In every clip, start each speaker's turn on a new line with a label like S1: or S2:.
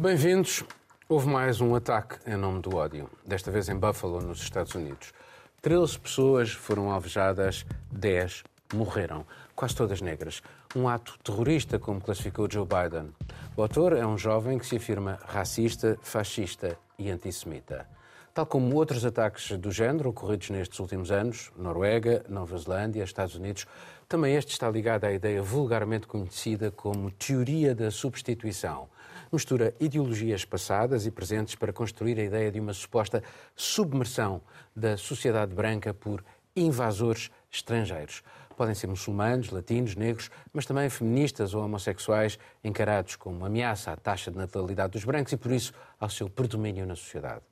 S1: Bem-vindos. Houve mais um ataque em nome do ódio, desta vez em Buffalo, nos Estados Unidos. 13 pessoas foram alvejadas, 10 morreram, quase todas negras. Um ato terrorista, como classificou Joe Biden. O autor é um jovem que se afirma racista, fascista e antissemita. Tal como outros ataques do género ocorridos nestes últimos anos, Noruega, Nova Zelândia, Estados Unidos, também este está ligado à ideia vulgarmente conhecida como teoria da substituição. Mistura ideologias passadas e presentes para construir a ideia de uma suposta submersão da sociedade branca por invasores estrangeiros. Podem ser muçulmanos, latinos, negros, mas também feministas ou homossexuais encarados como ameaça à taxa de natalidade dos brancos e, por isso, ao seu predomínio na sociedade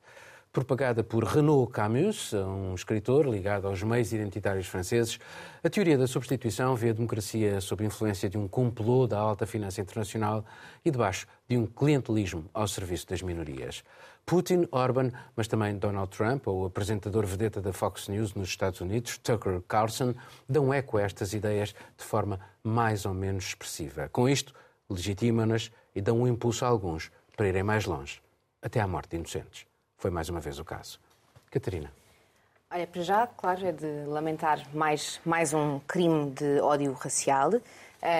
S1: propagada por Renaud Camus, um escritor ligado aos meios identitários franceses, a teoria da substituição vê a democracia sob influência de um complô da alta finança internacional e debaixo de um clientelismo ao serviço das minorias. Putin, Orban, mas também Donald Trump, ou o apresentador vedeta da Fox News nos Estados Unidos, Tucker Carlson, dão eco a estas ideias de forma mais ou menos expressiva. Com isto, legitimam-nas e dão um impulso a alguns para irem mais longe, até à morte de inocentes. Foi mais uma vez o caso. Catarina.
S2: Olha, para já, claro, é de lamentar mais, mais um crime de ódio racial uh,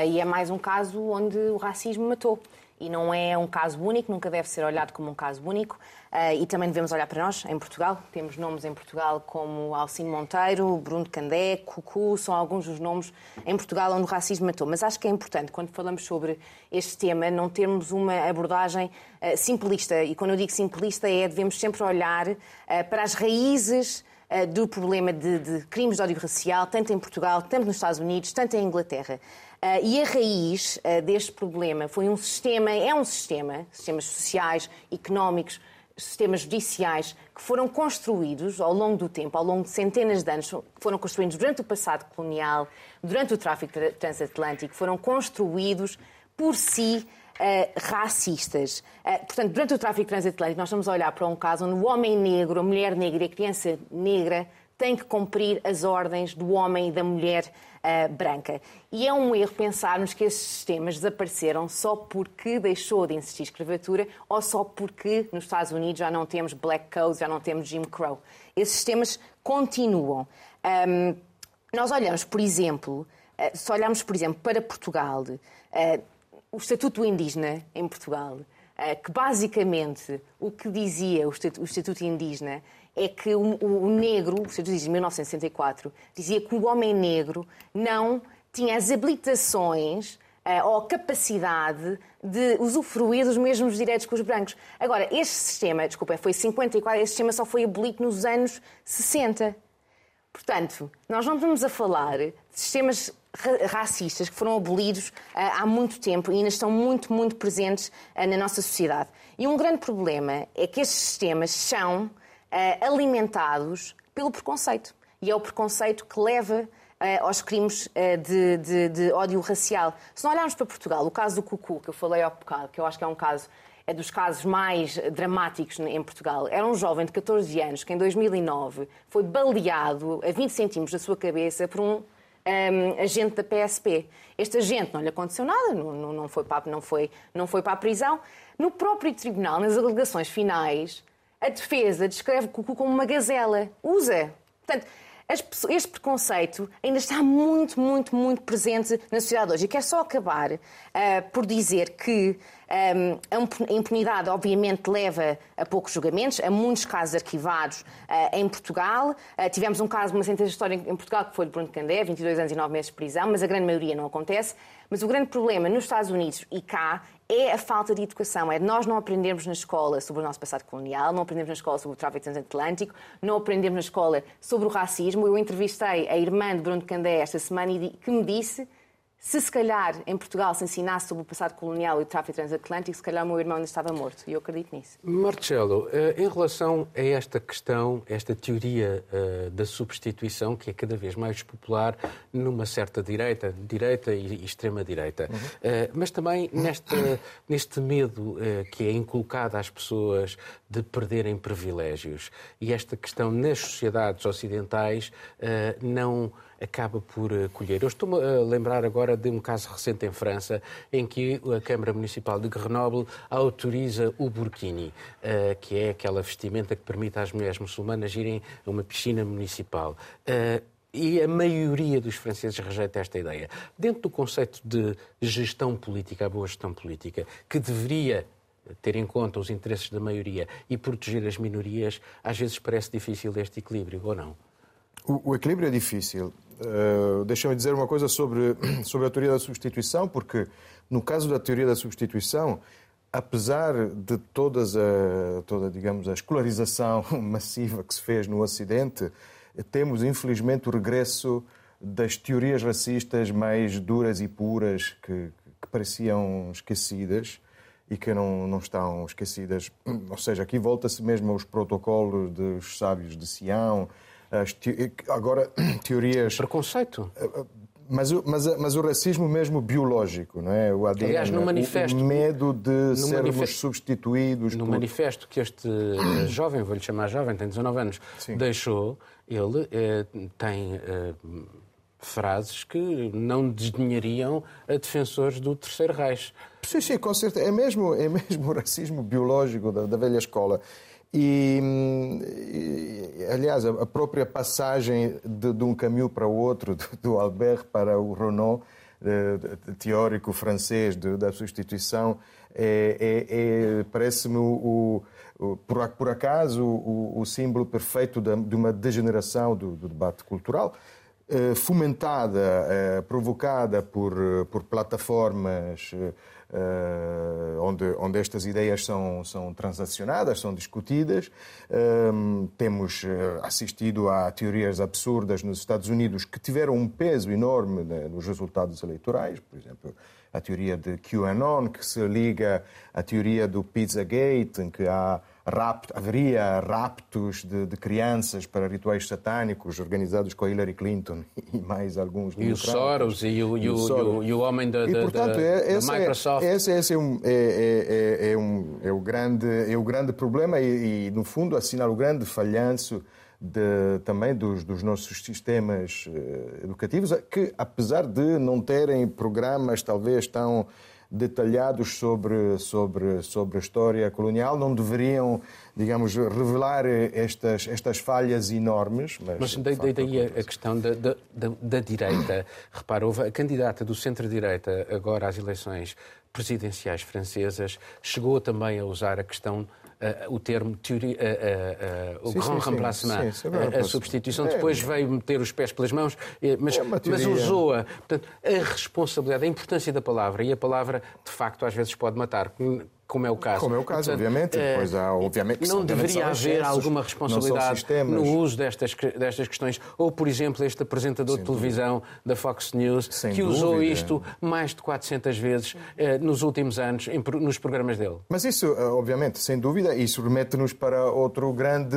S2: e é mais um caso onde o racismo matou e não é um caso único, nunca deve ser olhado como um caso único. Uh, e também devemos olhar para nós, em Portugal. Temos nomes em Portugal como Alcino Monteiro, Bruno Candé, Cucu, são alguns dos nomes em Portugal onde o racismo matou. Mas acho que é importante, quando falamos sobre este tema, não termos uma abordagem uh, simplista. E quando eu digo simplista, é devemos sempre olhar uh, para as raízes do problema de, de, crimes de ódio racial, tanto em Portugal, tanto nos Estados Unidos, tanto em Inglaterra. Uh, e a raiz uh, deste problema foi um sistema, é um sistema, sistemas sociais, económicos, sistemas judiciais que foram construídos ao longo do tempo, ao longo de centenas de anos, foram construídos durante o passado colonial, durante o tráfico transatlântico, foram construídos por si uh, racistas. Uh, portanto, durante o tráfico transatlântico, nós estamos a olhar para um caso onde o homem negro, a mulher negra e a criança negra têm que cumprir as ordens do homem e da mulher uh, branca. E é um erro pensarmos que esses sistemas desapareceram só porque deixou de existir escravatura ou só porque nos Estados Unidos já não temos black codes, já não temos Jim Crow. Esses sistemas continuam. Um, nós olhamos, por exemplo, uh, se olharmos, por exemplo, para Portugal, uh, o Estatuto Indígena em Portugal, que basicamente o que dizia o Estatuto, Indígena é que o, o negro, o Estatuto de 1964, dizia que o homem negro não tinha as habilitações uh, ou capacidade de usufruir dos mesmos direitos que os brancos. Agora, este sistema, desculpa, foi 54, este sistema só foi abolido nos anos 60. Portanto, nós não estamos a falar sistemas racistas que foram abolidos uh, há muito tempo e ainda estão muito, muito presentes uh, na nossa sociedade. E um grande problema é que estes sistemas são uh, alimentados pelo preconceito. E é o preconceito que leva aos crimes de, de, de, ódio racial. Se não olharmos para Portugal, o caso do Cucu, que eu falei há bocado, que eu acho que é um caso é dos casos mais dramáticos em Portugal. Era um jovem de 14 anos que, em 2009, foi baleado a 20 centímetros da sua cabeça por um, um agente da PSP. Este agente não lhe aconteceu nada, não, não, foi para, não, foi, não foi para a prisão. No próprio tribunal, nas alegações finais, a defesa descreve Cucu como uma gazela. Usa. Portanto, este preconceito ainda está muito, muito, muito presente na sociedade hoje. E quero só acabar uh, por dizer que a impunidade, obviamente, leva a poucos julgamentos, a muitos casos arquivados uh, em Portugal. Uh, tivemos um caso, uma sentença histórica em Portugal, que foi de Bruno Candé, 22 anos e 9 meses de prisão, mas a grande maioria não acontece. Mas o grande problema nos Estados Unidos e cá é a falta de educação. É nós não aprendermos na escola sobre o nosso passado colonial, não aprendemos na escola sobre o tráfico transatlântico, não aprendemos na escola sobre o racismo. Eu entrevistei a irmã de Bruno Candé esta semana e que me disse se se calhar em Portugal se ensinasse sobre o passado colonial e o tráfico transatlântico, se calhar o meu irmão ainda estava morto. E eu acredito nisso.
S1: Marcelo, eh, em relação a esta questão, esta teoria uh, da substituição, que é cada vez mais popular numa certa direita, direita e extrema-direita, uhum. uh, mas também neste, neste medo que é inculcado às pessoas de perderem privilégios. E esta questão nas sociedades ocidentais não acaba por colher. Eu estou-me a lembrar agora de um caso recente em França, em que a Câmara Municipal de Grenoble autoriza o burkini, uh, que é aquela vestimenta que permite às mulheres muçulmanas irem a uma piscina municipal. Uh, e a maioria dos franceses rejeita esta ideia. Dentro do conceito de gestão política, a boa gestão política, que deveria ter em conta os interesses da maioria e proteger as minorias, às vezes parece difícil este equilíbrio, ou não?
S3: O, o equilíbrio é difícil. Uh, Deixa-me dizer uma coisa sobre, sobre a teoria da substituição, porque no caso da teoria da substituição, apesar de todas a, toda, digamos, a escolarização massiva que se fez no Ocidente, temos infelizmente o regresso das teorias racistas mais duras e puras que, que pareciam esquecidas e que não, não estão esquecidas. Ou seja, aqui volta-se mesmo aos protocolos dos sábios de Sião, te... agora teorias...
S1: Preconceito. Eh, eh,
S3: mas, mas, mas o racismo mesmo biológico, não é? O
S1: ADN, Aliás, no manifesto,
S3: o medo de sermos manifesto, substituídos.
S1: No por... manifesto que este eh, jovem, vou-lhe chamar jovem, tem 19 anos, Sim. deixou, ele eh, tem eh, frases que não desdenhariam a defensores do Terceiro Reich.
S3: Sim, sim, com certeza. É mesmo, é mesmo o racismo biológico da, da velha escola. E, e, aliás, a própria passagem de, de, um caminho para o outro, do Albert para o Renault, teórico francês de, da substituição, é, é, é parece-me o, o, por, por, acaso o, o símbolo perfeito de, de uma degeneração do, do debate cultural. Eh, fomentada, eh, provocada por, por plataformas eh, onde, onde estas ideias são, são transacionadas, são discutidas. temos assistido a teorias absurdas nos Estados Unidos que tiveram um peso enorme né, nos resultados eleitorais, por exemplo, a teoria de QAnon, que se liga à teoria do Pizzagate, em que há rapto, haveria raptos de, de, crianças para rituais satânicos organizados com a Hillary Clinton e mais alguns.
S1: E o Soros e o, e, o, Soros. e o, homem da, e, portanto, da,
S3: é,
S1: da Microsoft.
S3: É, esse, esse é, um, é, é, é, um, é, o grande, é o grande problema e, e, no fundo, assinala o grande falhanço de, também dos, dos, nossos sistemas uh, educativos, que, apesar de não terem programas talvez tão detalhados sobre, sobre, sobre a história colonial, não deveriam, digamos, revelar estas, estas falhas enormes.
S1: Mas, mas daí, facto, daí a, questão da, da, da, direita. Repara, houve a candidata do centro-direita agora às eleições presidenciais francesas chegou também a usar a questão Uh, o termo teoria, uh, uh, o sim, grand sim, remplacement, sim, a, a substituição. É, Depois veio meter os pés pelas mãos, eh, mas, é mas usou-a. Portanto, a responsabilidade, a importância da palavra, e a palavra, de facto, às vezes pode matar como é o caso.
S3: Como é o caso, Portanto, obviamente.
S1: Eh,
S3: pois há, obviamente
S1: não deveria haver alguma responsabilidade no uso destas, destas questões. Ou, por exemplo, este apresentador Sem de televisão dúvida. da Fox News, Sem que dúvida. usou isto mais de 400 vezes eh, nos últimos anos em, nos programas dele.
S3: Mas isso, eh, obviamente, sem dúvida, isso remete-nos para outro grande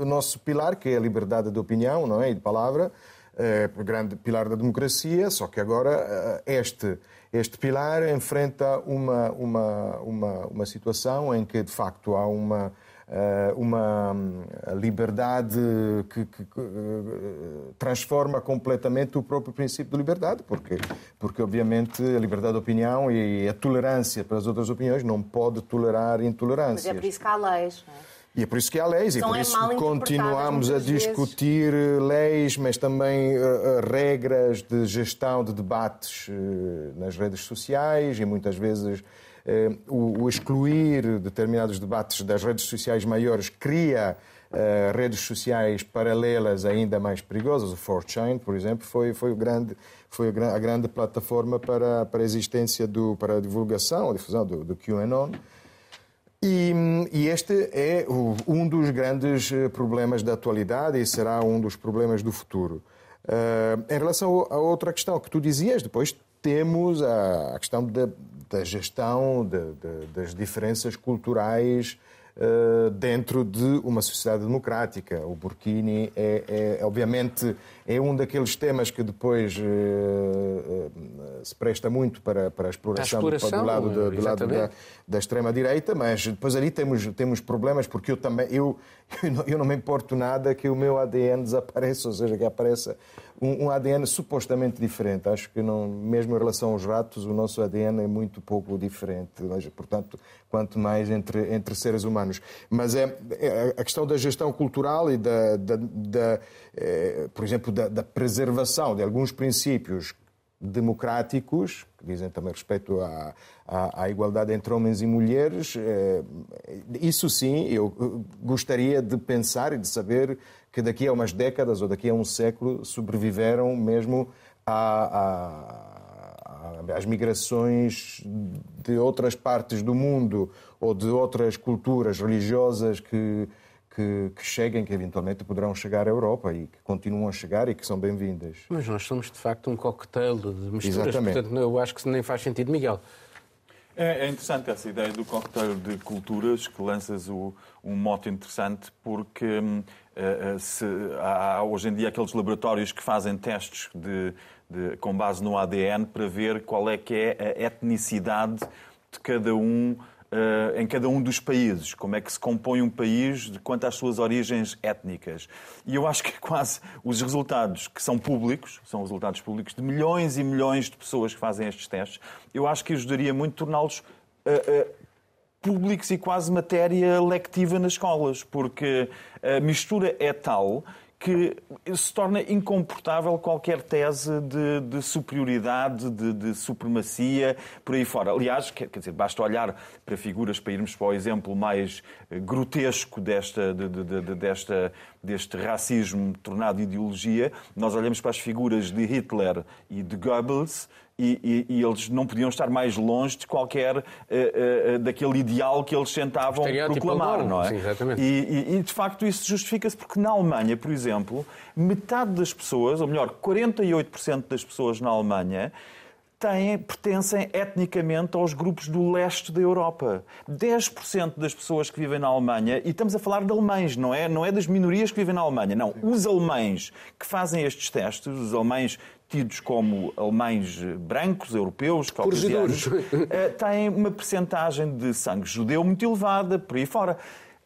S3: nosso pilar, que é a liberdade de opinião não é? e de palavra, eh, grande pilar da democracia, só que agora eh, este este pilar enfrenta uma, uma, uma, uma situação em que, de facto, há uma, eh, uma hum, liberdade que, que, que, eh, transforma completamente o próprio princípio de liberdade, porque, porque obviamente a liberdade de opinião e a tolerância para as outras opiniões não pode tolerar intolerância.
S2: Mas é por isso que há leis, não é?
S3: E é por isso que há leis, e por é isso que continuamos a discutir vezes. leis, mas também uh, regras de gestão de debates uh, nas redes sociais e muitas vezes uh, o, o, excluir determinados debates das redes sociais maiores cria redes sociais paralelas ainda mais perigosas. O 4chan, por exemplo, foi, foi, o grande, foi a grande plataforma para, para a existência, do, para a divulgação, a difusão do, do QAnon. E, e, este é um dos grandes eh, problemas da atualidade e será um dos problemas do futuro. Uh, em relação a outra questão que tu dizias, depois temos a, a questão da, da gestão de, de, das diferenças culturais dentro de uma sociedade democrática. O Burkini é, é, obviamente, é um daqueles temas que depois uh, uh, se presta muito para, para a exploração, a exploração do, lado, do, do lado da, da extrema-direita, mas depois ali temos, temos problemas, porque eu também eu, eu não, eu, não, me importo nada que o meu ADN desapareça, ou seja, que apareça um, um, ADN supostamente diferente. Acho que não, mesmo em relação aos ratos, o nosso ADN é muito pouco diferente. Mas, portanto, quanto mais entre, entre seres humanos. Mas é, é a questão da gestão cultural e da, da, da é, por exemplo, da, da preservação de alguns princípios democráticos, que dizem também respeito à, à, à, igualdade entre homens e mulheres, é, isso sim, eu gostaria de pensar e de saber que daqui a umas décadas ou daqui a um século sobreviveram mesmo às migrações de outras partes do mundo ou de outras culturas religiosas que, que, que, cheguem, que eventualmente poderão chegar à Europa e que continuam a chegar e que são bem-vindas.
S1: Mas nós somos, de facto, um coquetel de misturas, Exatamente. portanto, eu acho que nem faz sentido, Miguel.
S4: É, é, interessante essa ideia do coquetel de culturas, que lanças o, um mote interessante, porque hum, eh, eh, se, há hoje em dia aqueles laboratórios que fazem testes de, de, com base no ADN para ver qual é que é a etnicidade de cada um uh, em cada um dos países, como é que se compõe um país de, quanto às suas origens étnicas. E eu acho que quase os resultados que são públicos, são resultados públicos de milhões e milhões de pessoas que fazem estes testes, eu acho que ajudaria muito torná-los uh, uh, públicos e quase matéria lectiva nas escolas, porque a mistura é tal que se torna incomportável qualquer tese de, de superioridade, de, de, supremacia, por aí fora. Aliás, quer, dizer, basta olhar para figuras, para irmos para o exemplo mais eh, grotesco desta, de, desta, deste racismo tornado ideologia, nós olhamos para as figuras de Hitler e de Goebbels e, e, e, eles não podiam estar mais longe de qualquer uh, uh, daquele ideal que eles tentavam proclamar, não é?
S1: Sim, exatamente.
S4: E, e de facto isso justifica-se porque na Alemanha, por exemplo, metade das pessoas, ou melhor, 48% das pessoas na Alemanha têm, pertencem etnicamente aos grupos do leste da Europa. 10% das pessoas que vivem na Alemanha, e estamos a falar de alemães, não é, não é das minorias que vivem na Alemanha, não. Os alemães que fazem estes testes, os alemães tidos como alemães brancos, europeus, caucasianos, eh, têm uma percentagem de sangue judeu muito elevada, por aí fora.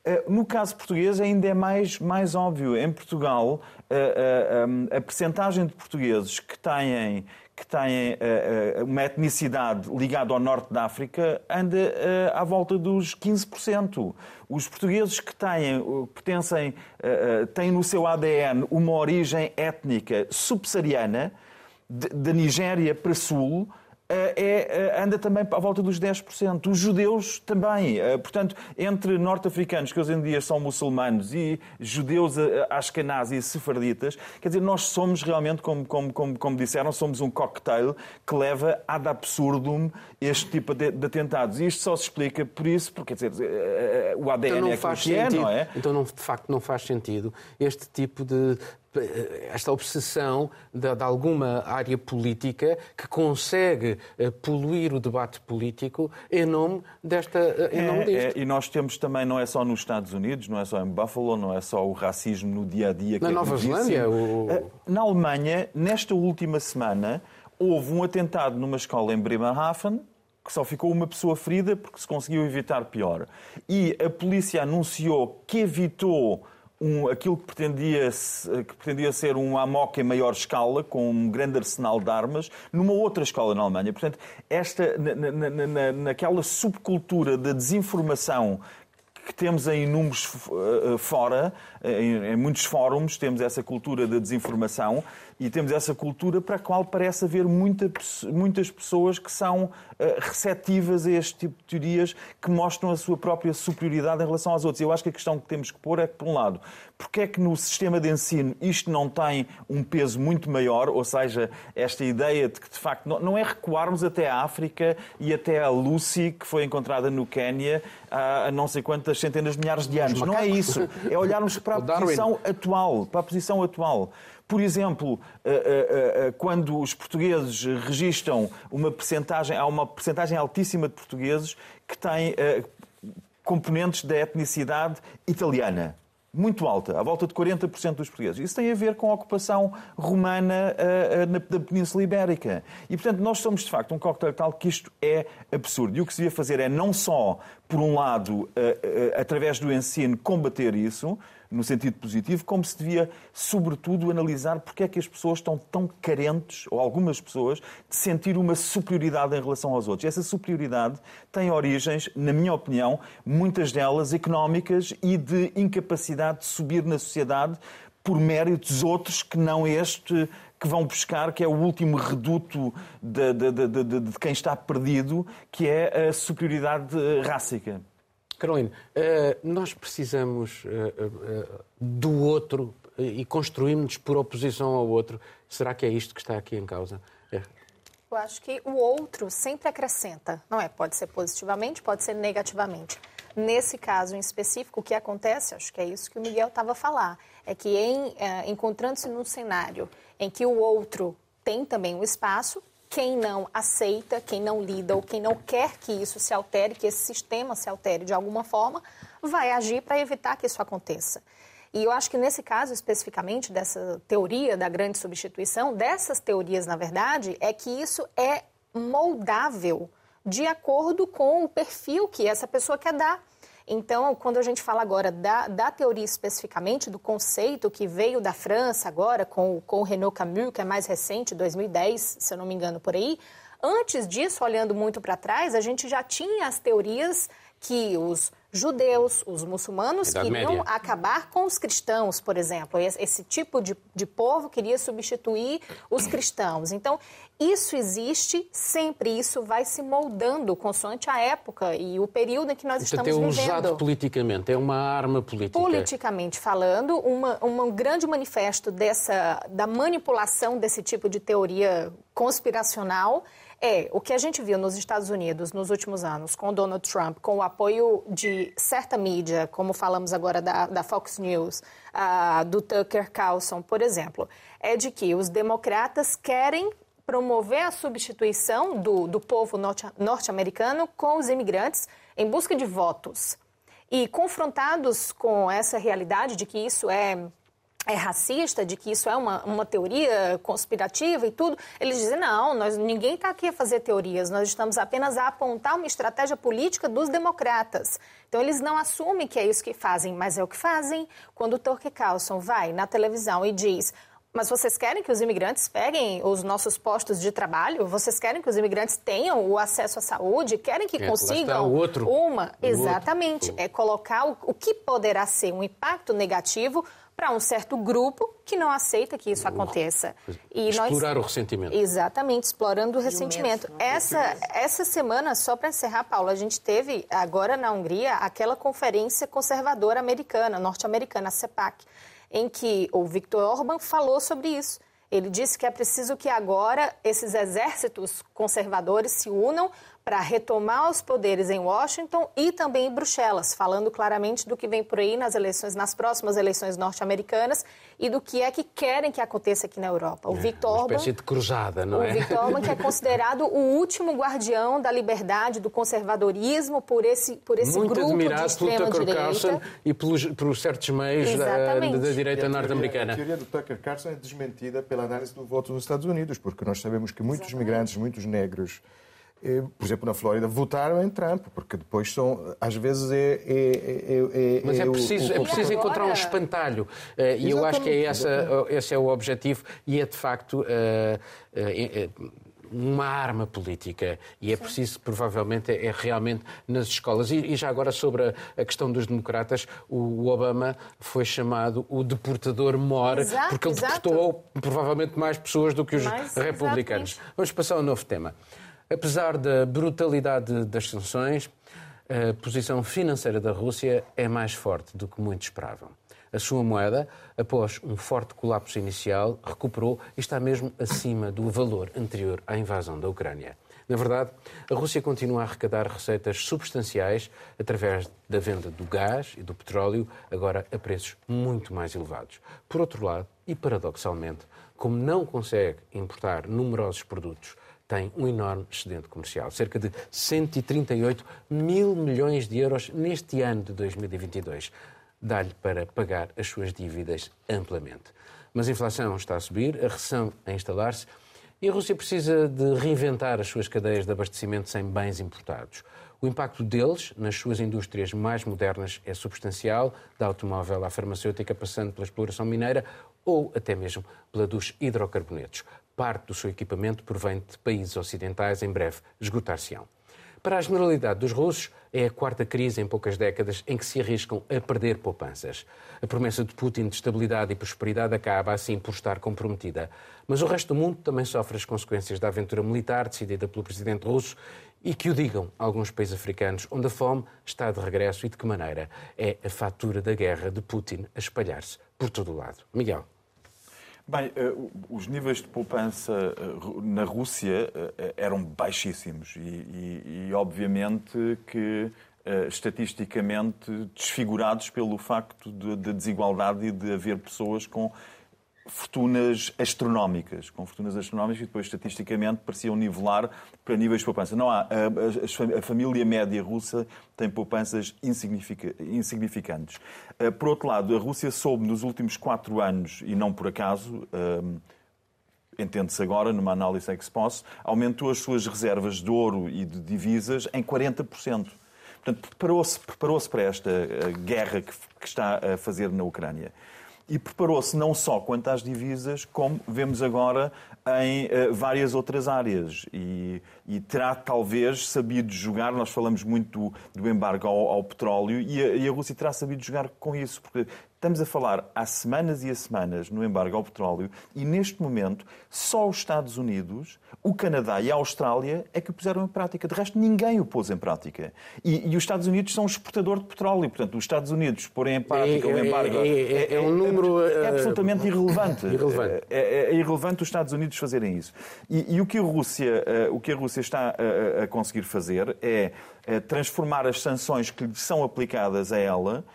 S4: Eh, no caso português ainda é mais, mais óbvio. Em Portugal, eh, a, a, a percentagem de portugueses que têm, que têm uma etnicidade ligada ao norte da África anda à volta dos 15%. Os portugueses que têm, pertencem, têm no seu ADN uma origem étnica subsaariana, da Nigéria para sul, eh, é, eh, anda também à volta dos 10%. Os judeus também. Eh, portanto, entre norte-africanos, que hoje em dia são muçulmanos, e judeus ascanazes e sefarditas, quer dizer, nós somos realmente, como, como, como, como disseram, somos um cocktail que leva ad absurdum este tipo de, de atentados. E isto só se explica por isso, porque, quer dizer, o ADN então
S1: não é
S4: faz
S1: que
S4: é, não
S1: é? Então, não, de facto, não faz sentido este tipo de esta obsessão de, de, alguma área política que consegue uh, poluir o debate político em nome desta em nome é,
S4: é, e nós temos também não é só nos Estados Unidos não é só em Buffalo não é só o racismo no dia a dia
S1: na
S4: é
S1: Nova Zelândia o...
S4: Eh, na Alemanha nesta última semana houve um atentado numa escola em Bremerhaven que só ficou uma pessoa ferida porque se conseguiu evitar pior. E a polícia anunciou que evitou um, aquilo que pretendia, que pretendia ser um AMOC em maior escala, com um grande arsenal de armas, numa outra escola na Alemanha. Portanto, esta, na, na, na, naquela subcultura da desinformação que temos em números eh, fora, em, em muitos fóruns, temos essa cultura da desinformação e temos essa cultura para a qual parece haver muita, muitas pessoas que são uh, receptivas a este tipo de teorias que mostram a sua própria superioridade em relação às outras. Eu acho que a questão que temos que pôr é que, por um lado, porque é que no sistema de ensino isto não tem um peso muito maior, ou seja, esta ideia de que, de facto, não é recuarmos até a África e até a Lucy, que foi encontrada no Quénia há não sei quantas centenas de milhares de anos. Não é isso. É olharmos para a posição atual. Para a posição atual. Por exemplo, eh, eh, eh, quando os portugueses registram uma percentagem, há uma percentagem altíssima de portugueses que têm componentes da etnicidade italiana muito alta, à volta de 40% dos portugueses. Isso tem a ver com a ocupação romana uh, uh, na, da Península Ibérica. E, portanto, nós somos, de facto, um coquetel tal que isto é absurdo. E o que se devia fazer é não só, por um lado, uh, através do ensino, combater isso, no sentido positivo, como se devia, sobretudo, analisar porque é que as pessoas estão tão carentes, ou algumas pessoas, de sentir uma superioridade em relação aos outros. E essa superioridade tem origens, na minha opinião, muitas delas económicas e de incapacidade de subir na sociedade por méritos outros que não este que vão buscar, que é o último reduto de, de, de, de quem está perdido, que é a superioridade rássica.
S1: Carolina, eh, nós precisamos eh, eh, do outro e construímos-nos por oposição ao outro. Será que é isto que está aqui em causa? É.
S5: Eu acho que o outro sempre acrescenta, não é? Pode ser positivamente, pode ser negativamente. Nesse caso em específico, o que acontece, acho que é isso que o Miguel estava a falar, é que encontrando-se num cenário em que o outro tem também um espaço, quem não aceita, quem não lida ou quem não quer que isso se altere, que esse sistema se altere de alguma forma, vai agir para evitar que isso aconteça. E eu acho que nesse caso especificamente dessa teoria da grande substituição, dessas teorias, na verdade, é que isso é moldável de acordo com o perfil que essa pessoa quer dar. Então, quando a gente fala agora da, da teoria especificamente, do conceito que veio da França agora, com, com o Renaud Camus, que é mais recente, 2010, se eu não me engano, por aí, antes disso, olhando muito para trás, a gente já tinha as teorias que os judeus, os muçulmanos Idade queriam média. acabar com os cristãos, por exemplo. Esse tipo de, de povo queria substituir os cristãos. Então, isso existe sempre, isso vai se moldando consoante a época e o período em que nós estamos vivendo.
S1: é usado politicamente, é uma arma política.
S5: Politicamente falando, uma, um grande manifesto dessa, da manipulação desse tipo de teoria conspiracional é o que a gente viu nos Estados Unidos nos últimos anos, com Donald Trump, com o apoio de certa mídia, como falamos agora da, da Fox News, uh, do Tucker Carlson, por exemplo, é de que os democratas querem promover a substituição do, do povo norte-americano com os imigrantes em busca de votos. E confrontados com essa realidade de que isso é é racista, de que isso é uma, uma teoria conspirativa e tudo, eles dizem, não, nós, ninguém está aqui a fazer teorias, nós estamos apenas a apontar uma estratégia política dos democratas. Então, eles não assumem que é isso que fazem, mas é o que fazem. Quando o Torque Carlson vai na televisão e diz, mas vocês querem que os imigrantes peguem os nossos postos de trabalho? Vocês querem que os imigrantes tenham o acesso à saúde? Querem que é, consigam
S1: outro,
S5: uma? Exatamente. Outro. É colocar o, o que poderá ser um impacto negativo para um certo grupo que não aceita que isso aconteça.
S1: E Explorar nós... o ressentimento.
S5: Exatamente, explorando o ressentimento. O essa, essa semana, só para encerrar, Paulo, a gente teve agora na Hungria aquela conferência conservadora americana, norte-americana, a CEPAC, em que o Viktor Orban falou sobre isso. Ele disse que é preciso que agora esses exércitos conservadores se unam para retomar os poderes em Washington e também em Bruxelas, falando claramente do que vem por aí nas eleições, nas próximas eleições norte-americanas e do que é que querem que aconteça aqui na Europa.
S1: O é, Victor uma espécie de cruzada, não
S5: o
S1: é?
S5: O Victor Orban que é considerado o último guardião da liberdade, do conservadorismo por esse por esse
S1: Muito
S5: grupo
S1: admirado
S5: de extrema
S1: pelo Tucker
S5: direita.
S1: Carlson e pelos, por certos meios da, da, direita norte-americana.
S3: A teoria do Tucker Carlson é desmentida pela análise do voto nos Estados Unidos, porque nós sabemos que muitos Exatamente. migrantes, muitos negros por exemplo, na Flórida, votaram em Trump, porque depois são, às vezes é. é, é,
S1: é Mas é preciso, o, o... é preciso encontrar um espantalho. Uh, e eu acho que é essa, esse é o objetivo, e é de facto. Uh, uh, uma arma política e é preciso, provavelmente, é, é realmente nas escolas. E, e, já agora sobre a, a, questão dos democratas, o Obama foi chamado o deportador mor,
S5: exato,
S1: porque ele
S5: exato.
S1: deportou provavelmente mais pessoas do que os mais, republicanos. Exatamente. Vamos passar a um novo tema. Apesar da brutalidade das sanções, a posição financeira da Rússia é mais forte do que muitos esperavam. A sua moeda, após um forte colapso inicial, recuperou e está mesmo acima do valor anterior à invasão da Ucrânia. Na verdade, a Rússia continua a arrecadar receitas substanciais através da venda do gás e do petróleo, agora a preços muito mais elevados. Por outro lado, e paradoxalmente, como não consegue importar numerosos produtos tem um enorme excedente comercial, cerca de 138 mil milhões de euros neste ano de 2022. Dá-lhe para pagar as suas dívidas amplamente. Mas a inflação está a subir, a recessão a instalar-se e a Rússia precisa de reinventar as suas cadeias de abastecimento sem bens importados. O impacto deles nas suas indústrias mais modernas é substancial, da automóvel à farmacêutica, passando pela exploração mineira ou até mesmo pela dos hidrocarbonetos. Parte do seu equipamento provém de países ocidentais, em breve esgotar-se-ão. Para a generalidade dos russos, é a quarta crise em poucas décadas em que se arriscam a perder poupanças. A promessa de Putin de estabilidade e prosperidade acaba, assim, por estar comprometida. Mas o resto do mundo também sofre as consequências da aventura militar decidida pelo presidente russo e que o digam alguns países africanos onde a fome está de regresso e de que maneira é a fatura da guerra de Putin a espalhar-se por todo o lado. Miguel.
S4: Bem, eh, os níveis de poupança eh, na Rússia eh, eram baixíssimos e, e, e obviamente que estatisticamente desfigurados pelo facto de, de desigualdade e de haver pessoas com fortunas astronómicas, com fortunas astronómicas e depois estatisticamente pareciam nivelar para níveis de poupança. Não há. A, a, a família média russa tem poupanças insignificantes. Eh, por outro lado, a Rússia soube nos últimos quatro anos, e não por acaso, um, eh, entende-se agora, numa análise ex post, aumentou as suas reservas de ouro e de divisas em 40%. Portanto, preparou-se preparou para esta eh, guerra que, que está a fazer na Ucrânia e preparou-se não só quanto às divisas, como vemos agora em uh, várias outras áreas. E, e, terá talvez sabido jogar, nós falamos muito do, do embargo ao, ao petróleo, e a, e a Rússia terá sabido jogar com isso, porque Estamos a falar há semanas e há semanas no embargo ao petróleo e, neste momento, só os Estados Unidos, o Canadá e a Austrália é que o puseram em prática. De resto, ninguém o pôs em prática. E, e os Estados Unidos são um exportador de petróleo. Portanto, os Estados Unidos porem em prática é, o embargo...
S1: É, é, é um número...
S4: É, é absolutamente irrelevante.
S1: irrelevante.
S4: É, irrelevante os Estados Unidos fazerem isso. E, e o, que a Rússia, o que a Rússia está a, a conseguir fazer é transformar as sanções que lhe são aplicadas a ela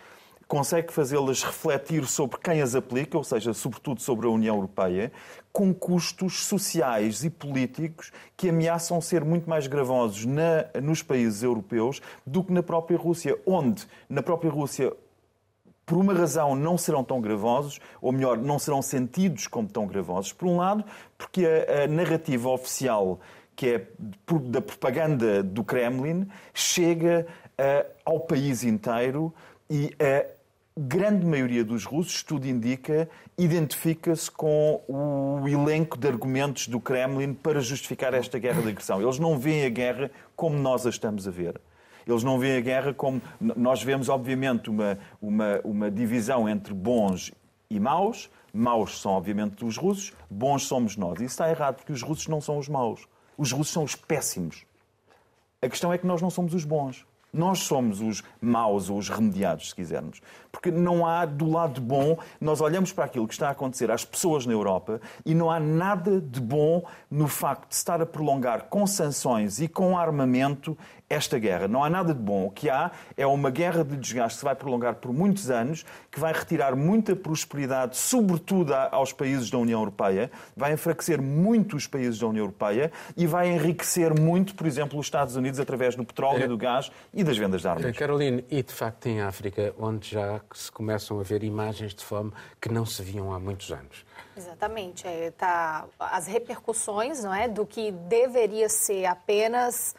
S4: consegue fazê-las refletir sobre quem as aplica, ou seja, sobretudo sobre a União Europeia, com custos sociais e políticos que ameaçam ser muito mais gravosos na, nos países europeus do que na própria Rússia, onde, na própria Rússia, por uma razão não serão tão gravosos, ou melhor, não serão sentidos como tão gravosos. Por um lado, porque a, a narrativa oficial, que é da propaganda do Kremlin, chega uh, ao país inteiro e uh, grande maioria dos russos, tudo indica, identifica-se com o elenco de argumentos do Kremlin para justificar esta guerra de agressão. Eles não veem a guerra como nós a estamos a ver. Eles não veem a guerra como. Nós vemos, obviamente, uma, uma, uma divisão entre bons e maus. Maus são, obviamente, os russos, bons somos nós. Isso está errado, porque os russos não são os maus. Os russos são os péssimos. A questão é que nós não somos os bons. Nós somos os maus ou os remediados, se quisermos. Porque não há do lado bom, nós olhamos para aquilo que está a acontecer às pessoas na Europa e não há nada de bom no facto de estar a prolongar com sanções e com armamento esta guerra. Não há nada de bom. O que há é uma guerra de desgaste que se vai prolongar por muitos anos, que vai retirar muita prosperidade, sobretudo aos países da União Europeia, vai enfraquecer muito os países da União Europeia e vai enriquecer muito, por exemplo, os Estados Unidos através do petróleo, é. do gás e das vendas de armas. Eh,
S1: Caroline, e de facto em África, onde já se começam a ver imagens de fome que não se viam há muitos anos.
S5: Exatamente. É, tá, as repercussões não é, do que deveria ser apenas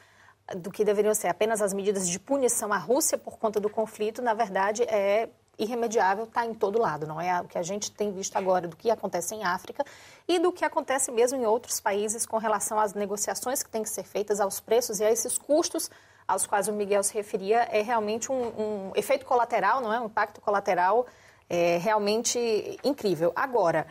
S5: do que deveriam ser apenas as medidas de punição à Rússia por conta do conflito, na verdade, é irremediável, está em todo lado, não é o que a gente tem visto agora do que acontece em África e do que acontece mesmo em outros países com relação às negociações que têm que ser feitas, aos preços e a esses custos aos quais o Miguel se referia, é realmente um, um efeito colateral, não é? Um impacto colateral é, realmente incrível. Agora,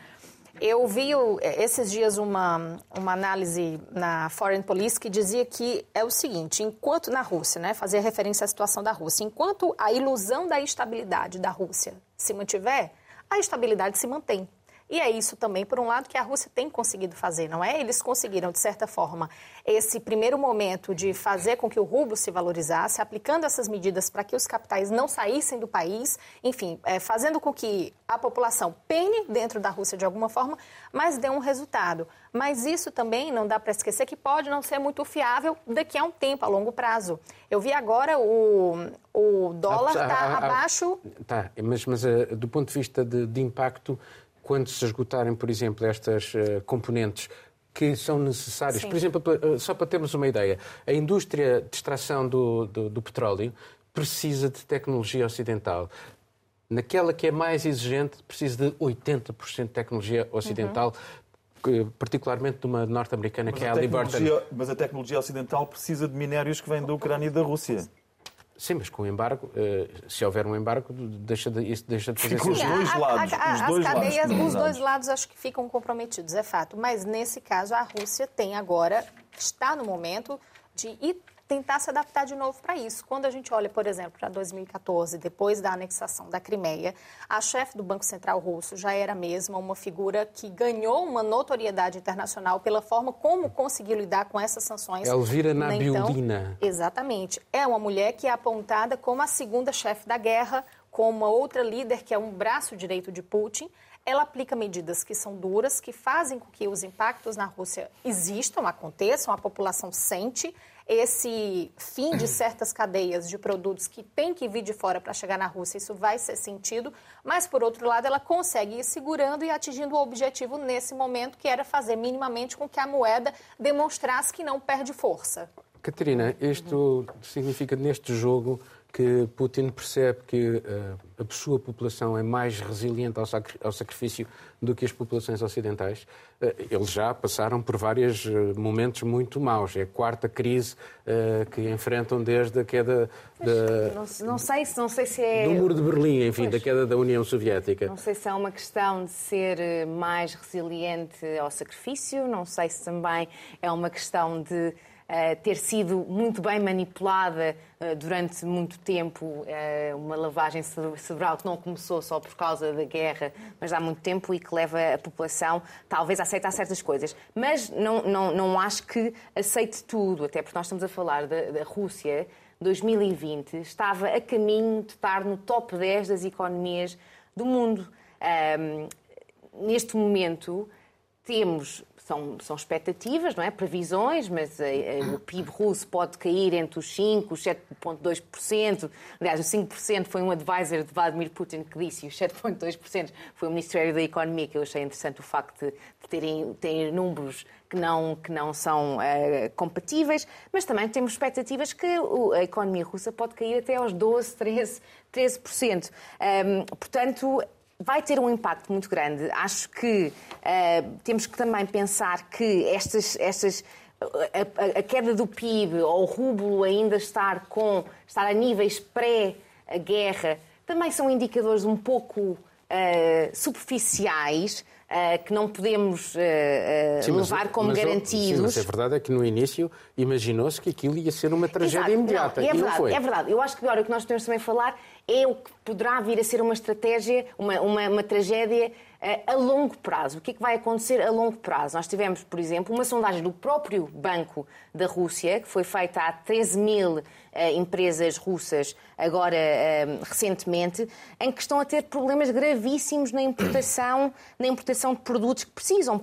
S5: eu vi esses dias uma, uma análise na Foreign Police que dizia que é o seguinte, enquanto na Rússia, né, fazia referência à situação da Rússia, enquanto a ilusão da estabilidade da Rússia se mantiver, a estabilidade se mantém. E é isso também, por um lado, que a Rússia tem conseguido fazer, não é? Eles conseguiram, de certa forma, esse primeiro momento de fazer com que o rublo se valorizasse, aplicando essas medidas para que os capitais não saíssem do país, enfim, é, fazendo com que a população pene dentro da Rússia de alguma forma, mas dê um resultado. Mas isso também não dá para esquecer que pode não ser muito fiável daqui a um tempo, a longo prazo. Eu vi agora o, o dólar está ah, ah, ah, abaixo.
S1: Tá, mas, mas uh, do ponto de vista de, de impacto quando se esgotarem, por exemplo, estas uh, componentes que são necessárias. Sim. Por exemplo, eh, só para termos uma ideia, a indústria de extração do, do, do petróleo precisa de tecnologia ocidental. Naquela que é mais exigente, precisa de 80% de tecnologia ocidental. Uhum particularmente de uma norte-americana que é a Liberty.
S4: Mas a tecnologia ocidental precisa de minérios que vêm da Ucrânia e da Rússia.
S1: Sim, mas com o embargo, eh, se houver um embargo, deixa de, isso deixa de fazer
S4: sentido. Os dois lados. A, a,
S5: os dois cadeias, lados. Os dois lados acho que ficam comprometidos, é fato. Mas nesse caso, a Rússia tem agora, está no momento de ir tentar se adaptar de novo para isso. Quando a gente olha, por exemplo, para 2014, depois da anexação da Crimeia, a chefe do Banco Central russo já era mesma uma figura que ganhou uma notoriedade internacional pela forma como conseguiu lidar com essas sanções.
S1: Elvira Nabiulina.
S5: Então, exatamente. É uma mulher que é apontada como a segunda chefe da guerra, como uma outra líder que é um braço direito de Putin ela aplica medidas que são duras, que fazem com que os impactos na Rússia existam, aconteçam, a população sente, esse fim de certas cadeias de produtos que tem que vir de fora para chegar na Rússia, isso vai ser sentido, mas por outro lado ela consegue ir segurando e atingindo o objetivo nesse momento, que era fazer minimamente com que a moeda demonstrasse que não perde força.
S1: Catarina, isto significa neste jogo que Putin percebe que uh, a sua população é mais resiliente ao, sacri ao, sacrifício do que as populações ocidentais. Uh, eles já passaram por vários uh, momentos muito maus. É a quarta crise que enfrentam desde a queda
S2: da, não, não, sei, não sei se é...
S1: do Muro de Berlim, enfim, pois. da queda da União Soviética.
S2: Não sei se é uma questão de ser mais resiliente ao sacrifício, não sei se também é uma questão de ter sido muito bem manipulada uh, durante muito tempo, uh, uma lavagem cerebral que não começou só por causa da guerra, mas há muito tempo e que leva a população talvez a aceitar certas coisas. Mas não, não, não acho que aceite tudo, até porque nós estamos a falar da, da Rússia. 2020 estava a caminho de estar no top 10 das economias do mundo. Um, neste momento, temos são, são expectativas, não é? Previsões, mas eh, eh, o PIB russo pode cair entre os 5% e os 7,2%. Aliás, o 5% foi um advisor de Vladimir Putin que disse, e os 7,2% foi o Ministério da Economia, que eu achei interessante o facto de, de terem, terem números que não, que não são uh, compatíveis, mas também temos expectativas que a economia russa pode cair até aos 12, 13, 13%. Um, portanto, vai ter um impacto muito grande. Acho que uh, temos que também pensar que estas, estas a, a, queda do PIB ou o rublo ainda estar com estar a níveis pré-guerra também são indicadores um pouco uh, superficiais uh, que não podemos sim, levar mas, como mas, garantidos. Sim,
S1: mas a verdade é que no início imaginou-se que aquilo ia ser uma tragédia Exato. imediata.
S2: Não, é verdade,
S1: não
S2: é verdade. Eu acho que agora o que nós podemos também falar é o que poderá vir a ser uma estratégia, uma, uma, uma tragédia eh, a longo prazo. O que é que vai acontecer a longo prazo? Nós tivemos, por exemplo, uma sondagem do próprio Banco da Rússia, que foi feita a 13 mil uh, empresas russas, agora uh, recentemente, em que estão a ter problemas gravíssimos na importação, na importação de produtos que precisam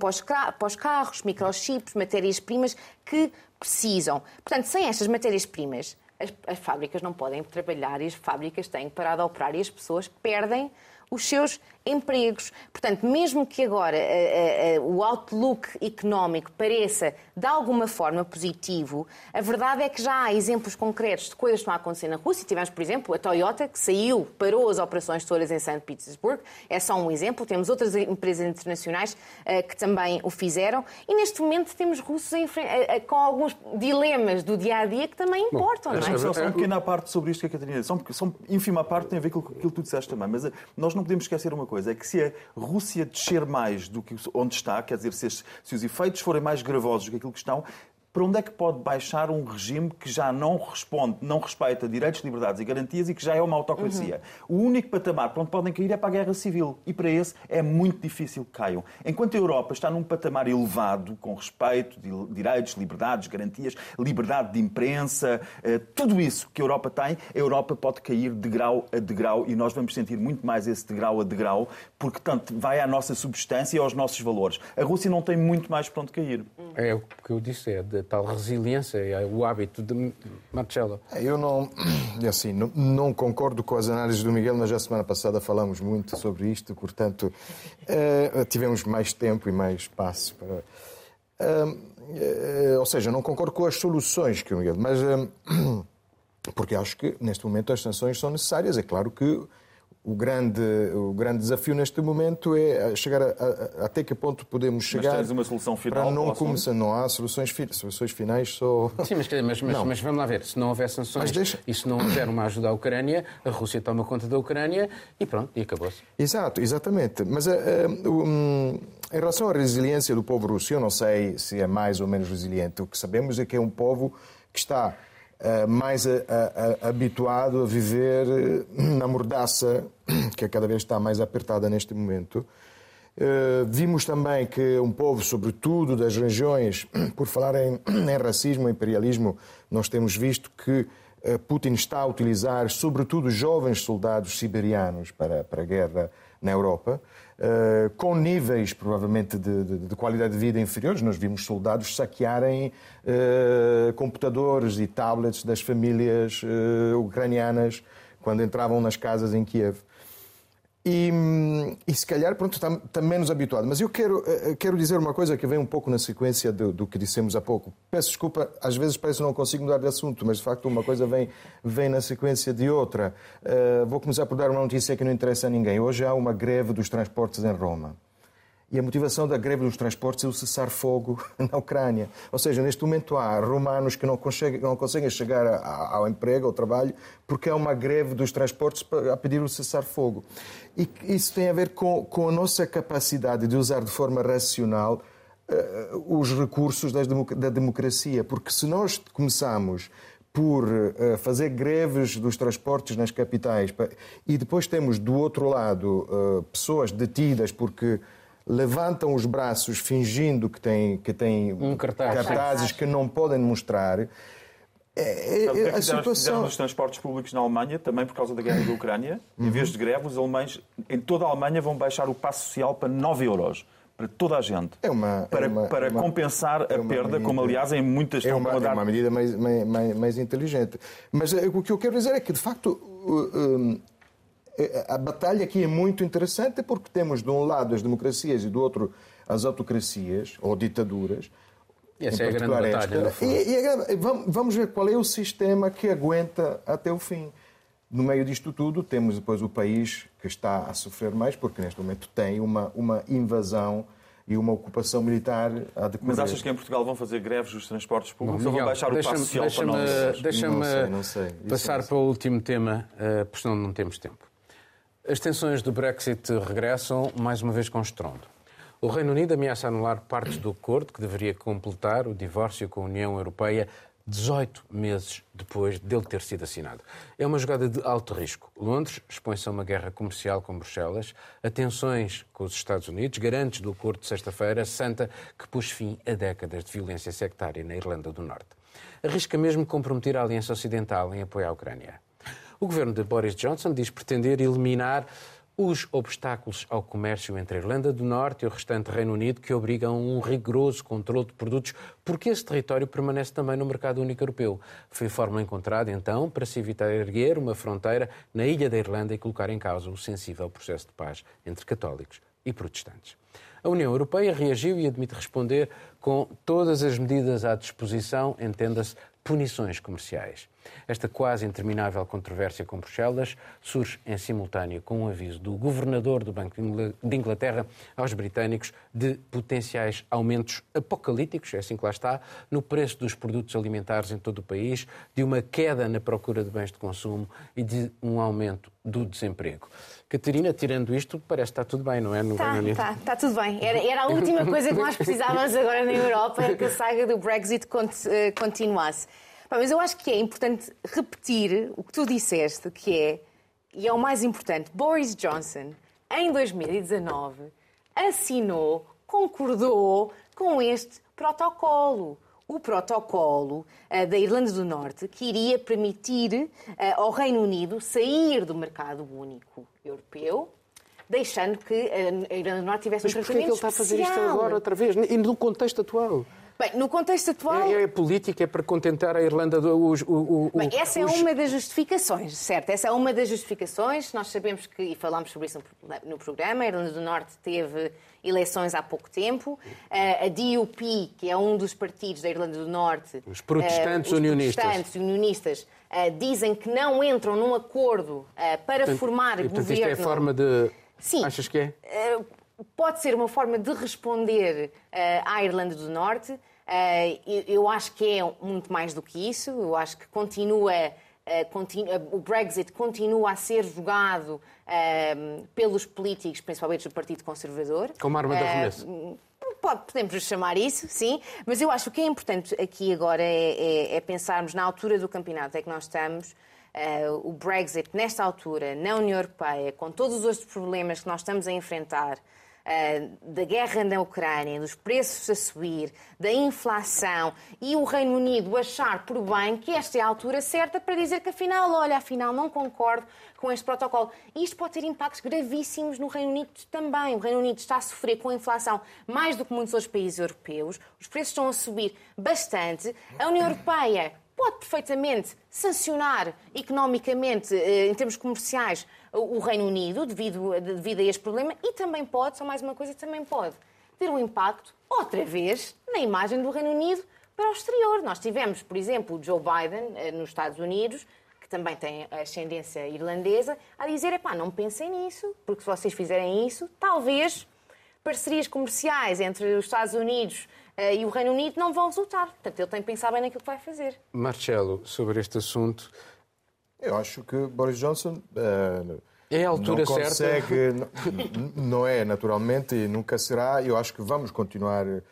S2: os carros, microchips, matérias-primas que precisam. Portanto, sem estas matérias-primas, as, as, fábricas não podem trabalhar e as fábricas têm que parar de operar e as pessoas perdem os seus empregos. Portanto, mesmo que agora uh, uh, o outlook económico pareça de alguma forma positivo, a verdade é que já há exemplos concretos de coisas que estão a acontecer na Rússia. Tivemos, por exemplo, a Toyota, que saiu, parou as operações todas em São Petersburgo. É só um exemplo. Temos outras empresas internacionais uh, que também o fizeram. E neste momento temos russos com alguns dilemas do dia a dia que também importam. Bom, não é?
S4: Só, só uma pequena parte sobre isto que a Catarina disse. Só, só ínfima parte tem a ver com aquilo que tu disseste também. Mas nós não podemos esquecer uma coisa: é que se a Rússia descer mais do que onde está, quer dizer, se, se os efeitos forem mais gravosos do que aquilo que estão, para onde é que pode baixar um regime que já não responde, não respeita direitos, liberdades e garantias e que já é uma autocracia? Uhum. O único patamar para onde podem cair é para a guerra civil. E para esse é muito difícil que caiam. Enquanto a Europa está num patamar elevado, com respeito de direitos, liberdades, garantias, liberdade de imprensa, eh, tudo isso que a Europa tem, a Europa pode cair de grau a degrau e nós vamos sentir muito mais esse degrau a degrau, porque tanto vai à nossa substância e aos nossos valores. A Rússia não tem muito mais para onde cair.
S1: É o que eu disse, é da tal resiliência, é o hábito de Marcelo.
S3: Eu não, assim, não, não, concordo com as análises do Miguel, mas já semana passada falamos muito sobre isto, portanto, uh, tivemos mais tempo e mais espaço para. Uh, uh, ou seja, não concordo com as soluções que o Miguel, mas porque acho que neste momento as sanções são necessárias. É claro que o grande, o grande desafio neste momento é chegar a, a, até que ponto podemos chegar.
S4: Mas tens uma solução final?
S3: Para não começar, não há soluções, soluções finais só.
S1: Sim, mas, mas, mas, mas, vamos lá ver. Se não houver sanções deixa... e se não houver uma ajuda à Ucrânia, a Rússia toma conta da Ucrânia e pronto, e acabou-se.
S3: Exato, exatamente. Mas uh, um, em relação à resiliência do povo russo, eu não sei se é mais ou menos resiliente. O que sabemos é que é um povo que está eh, mais a, a, a, habituado a viver eh, na mordaça, que é cada vez está mais apertada neste momento. Uh, vimos também que um povo, sobretudo das regiões, por falar em, em racismo imperialismo, nós temos visto que Putin está a utilizar, sobretudo, jovens soldados siberianos para, para a guerra na Europa. Uh, com níveis provavelmente de, de, de, qualidade de vida inferiores. Nós vimos soldados saquearem uh, computadores e tablets das famílias uh, ucranianas quando entravam nas casas em Kiev. E, e se calhar, pronto, está, está, menos habituado. Mas eu quero, eh, quero dizer uma coisa que vem um pouco na sequência do, do, que dissemos há pouco. Peço desculpa, às vezes parece que não consigo mudar de assunto, mas de facto uma coisa vem, vem na sequência de outra. Uh, vou começar por dar uma notícia que não interessa a ninguém. Hoje há uma greve dos transportes em Roma. E a motivação da greve dos transportes é o cessar-fogo na Ucrânia. Ou seja, neste momento há romanos que não conseguem, não conseguem chegar ao emprego, ao trabalho, porque há uma greve dos transportes a pedir o cessar-fogo. E isso tem a ver com, com a nossa capacidade de usar de forma racional uh, os recursos da democracia. Porque se nós começamos por uh, fazer greves dos transportes nas capitais e depois temos do outro lado uh, pessoas detidas porque levantam os braços fingindo que têm, que têm
S1: um cartaz.
S3: cartazes que não podem mostrar. É,
S4: é, é a situação... nos transportes públicos na Alemanha, também por causa da guerra da Ucrânia, uhum. em vez de greve, os alemães em toda a Alemanha vão baixar o passo social para 9 euros para toda a gente.
S3: É uma,
S4: para,
S3: é uma,
S4: para
S3: uma,
S4: compensar a perda, medida, como aliás em muitas
S3: é uma, é uma medida mais, mais, mais, inteligente. Mas eh, o que eu quero dizer é que, de facto, a batalha aqui é muito interessante porque temos de um lado as democracias e do outro as autocracias ou ditaduras.
S1: E essa é a grande batalha.
S3: Esta, e, e vamos ver qual é o sistema que aguenta até o fim. No meio disto tudo, temos depois o país que está a sofrer mais, porque neste momento tem uma, uma invasão e uma ocupação militar a decorrer.
S4: Mas achas que em Portugal vão fazer greves dos transportes públicos ou vão baixar o passo social
S1: deixa
S4: para nós?
S1: Deixa-me passar para o último tema, eh, porque senão não temos tempo. As tensões do Brexit regressam mais uma vez com estrondo. O Reino Unido ameaça anular partes do acordo que deveria completar o divórcio com a União Europeia 18 meses depois dele ter sido assinado. É uma jogada de alto risco. Londres expõe-se a uma guerra comercial com Bruxelas, a tensões com os Estados Unidos, garantes do acordo de sexta-feira santa que pôs fim a décadas de violência sectária na Irlanda do Norte. Arrisca mesmo comprometer a Aliança Ocidental em apoio à Ucrânia. O governo de Boris Johnson diz pretender eliminar os obstáculos ao comércio entre a Irlanda do Norte e o restante Reino Unido que obrigam a um rigoroso controle de produtos, porque esse território permanece também no mercado único europeu. Foi a fórmula encontrada, então, para se evitar erguer uma fronteira na ilha da Irlanda e colocar em causa o sensível processo de paz entre católicos e protestantes. A União Europeia reagiu e admite responder com todas as medidas à disposição, entenda-se, punições comerciais. Esta quase interminável controvérsia com Bruxelas surge em simultâneo com um aviso do governador do Banco de Inglaterra aos britânicos de potenciais aumentos apocalípticos, é assim que lá está, no preço dos produtos alimentares em todo o país, de uma queda na procura de bens de consumo e de um aumento do desemprego. Catarina, tirando isto, parece que está tudo bem, não é? No
S2: está,
S1: Reino Unido.
S2: Está, está tudo bem. Era, era, a última coisa que nós precisávamos agora na Europa, que a saga do Brexit eh, continuasse. Mas eu acho que é importante repetir o que tu disseste, que é, e é o mais importante, Boris Johnson, em 2019, assinou, concordou com este protocolo o protocolo uh, da Irlanda do Norte que iria permitir uh, ao Reino Unido sair do mercado único europeu, deixando que uh, a Irlanda do Norte tivesse
S1: Mas
S2: um
S1: porquê é que ele está a fazer isto agora outra vez? E no contexto atual?
S2: Bem, no contexto atual.
S1: É, é política, é para contentar a Irlanda do. Os, o,
S2: Bem, essa os... é uma das justificações, certo? Essa é uma das justificações. Nós sabemos que, e falámos sobre isso no, programa, a Irlanda do Norte teve eleições há pouco tempo. Uh, a DUP, que é um dos partidos da Irlanda do Norte.
S1: Os protestantes
S2: uh, os
S1: unionistas.
S2: protestantes unionistas uh, dizem que não entram num acordo para
S1: portanto,
S2: formar
S1: e, portanto,
S2: governo.
S1: Isto é forma de.
S2: Sim.
S1: Achas que é?
S2: pode ser uma forma de responder à Irlanda do Norte. Uh, eu acho que é muito mais do que isso. Eu acho que continua, uh, continua o Brexit continua a ser jogado uh, pelos políticos, principalmente do Partido Conservador.
S1: Como arma de arremesso.
S2: Pode, podemos chamar isso, sim, mas eu acho que o que é importante aqui agora é, é, é pensarmos na altura do campeonato em que nós estamos. o Brexit, nesta altura, na União Europeia, com todos os problemas que nós estamos a enfrentar, eh, da guerra na Ucrânia, dos preços a subir, da inflação e o Reino Unido achar por bem que esta é a altura certa para dizer que afinal, olha, afinal não concordo com este protocolo. Isto pode ter impactos gravíssimos no Reino Unido também. O Reino Unido está a sofrer com a inflação mais do que muitos outros países europeus. Os preços estão a subir bastante. A União Europeia pode perfeitamente sancionar economicamente, eh, em termos comerciais, o Reino Unido devido, devido a este problema e também pode, só mais uma coisa, também pode ter um impacto, outra vez, na imagem do Reino Unido para o exterior. Nós tivemos, por exemplo, o Joe Biden eh, nos Estados Unidos, que também tem ascendência irlandesa, a dizer, epá, não pensem nisso, porque se vocês fizerem isso, talvez parcerias comerciais entre os Estados Unidos uh, e o Reino Unido não vão resultar. Portanto, ele tem que pensar bem naquilo que vai fazer.
S1: Marcelo, sobre este assunto.
S3: Eu acho que Boris Johnson. Uh,
S1: é a altura
S3: não consegue,
S1: certa?
S3: Não, não é, naturalmente, e nunca será. Eu acho que vamos continuar. Uh,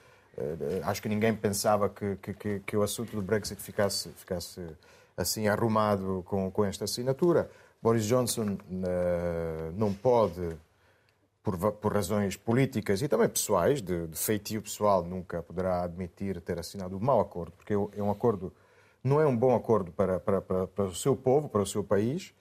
S3: acho que ninguém pensava que, que, que, o assunto do Brexit ficasse, ficasse assim arrumado com, com esta assinatura. Boris Johnson não pode por, por, razões políticas e também pessoais, de, de, feitio pessoal, nunca poderá admitir ter assinado um mau acordo, porque é, é um acordo, não é um bom acordo para, para, para, para, o seu povo, para o seu país.